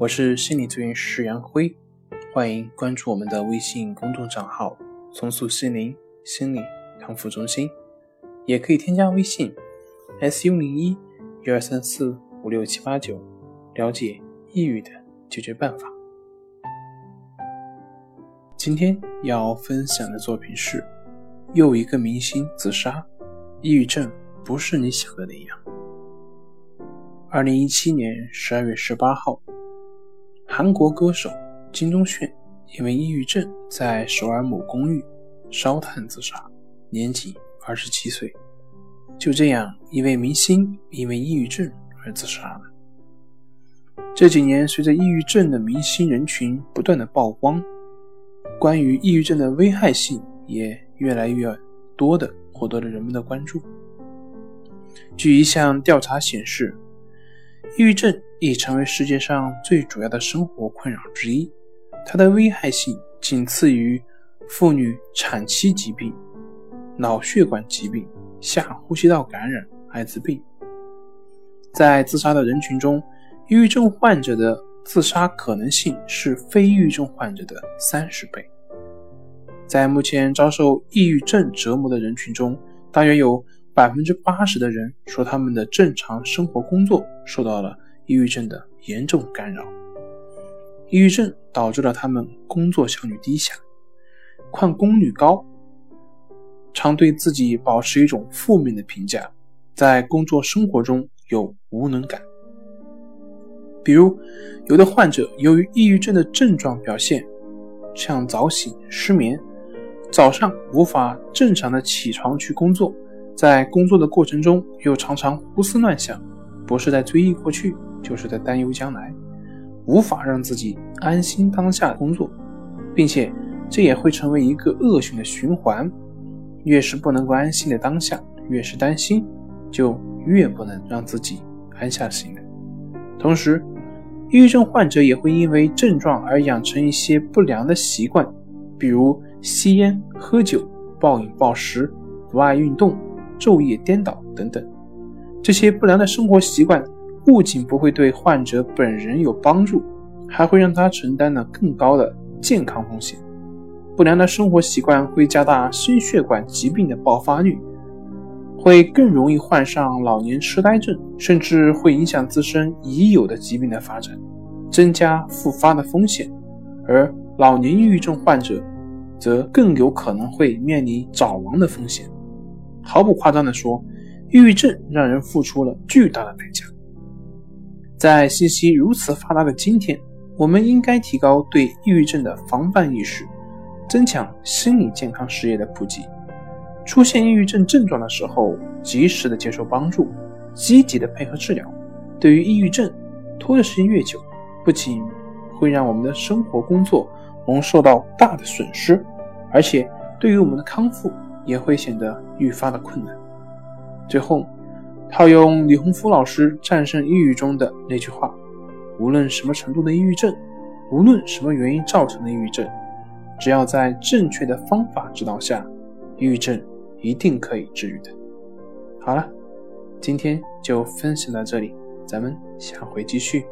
我是心理咨询师杨辉。欢迎关注我们的微信公众账号“重塑心灵心理康复中心”，也可以添加微信 “s u 零一一二三四五六七八九”了解抑郁的解决办法。今天要分享的作品是：又一个明星自杀，抑郁症不是你想的那样。二零一七年十二月十八号，韩国歌手。金钟铉因为抑郁症在首尔某公寓烧炭自杀，年仅二十七岁。就这样，一位明星因为抑郁症而自杀了。这几年，随着抑郁症的明星人群不断的曝光，关于抑郁症的危害性也越来越多的获得了人们的关注。据一项调查显示，抑郁症已成为世界上最主要的生活困扰之一。它的危害性仅次于妇女产期疾病、脑血管疾病、下呼吸道感染、艾滋病。在自杀的人群中，抑郁症患者的自杀可能性是非抑郁症患者的三十倍。在目前遭受抑郁症折磨的人群中，大约有百分之八十的人说他们的正常生活工作受到了抑郁症的严重干扰。抑郁症导致了他们工作效率低下，旷工率高，常对自己保持一种负面的评价，在工作生活中有无能感。比如，有的患者由于抑郁症的症状表现，像早醒、失眠，早上无法正常的起床去工作，在工作的过程中又常常胡思乱想，不是在追忆过去，就是在担忧将来。无法让自己安心当下工作，并且这也会成为一个恶性的循环。越是不能够安心的当下，越是担心，就越不能让自己安下心来。同时，抑郁症患者也会因为症状而养成一些不良的习惯，比如吸烟、喝酒、暴饮暴食、不爱运动、昼夜颠倒等等。这些不良的生活习惯。不仅不会对患者本人有帮助，还会让他承担了更高的健康风险。不良的生活习惯会加大心血管疾病的爆发率，会更容易患上老年痴呆症，甚至会影响自身已有的疾病的发展，增加复发的风险。而老年抑郁症患者则更有可能会面临早亡的风险。毫不夸张地说，抑郁症让人付出了巨大的代价。在信息如此发达的今天，我们应该提高对抑郁症的防范意识，增强心理健康事业的普及。出现抑郁症症状的时候，及时的接受帮助，积极的配合治疗。对于抑郁症，拖的时间越久，不仅会让我们的生活工作蒙受到大的损失，而且对于我们的康复也会显得愈发的困难。最后。套用李洪福老师战胜抑郁中的那句话：“无论什么程度的抑郁症，无论什么原因造成的抑郁症，只要在正确的方法指导下，抑郁症一定可以治愈的。”好了，今天就分享到这里，咱们下回继续。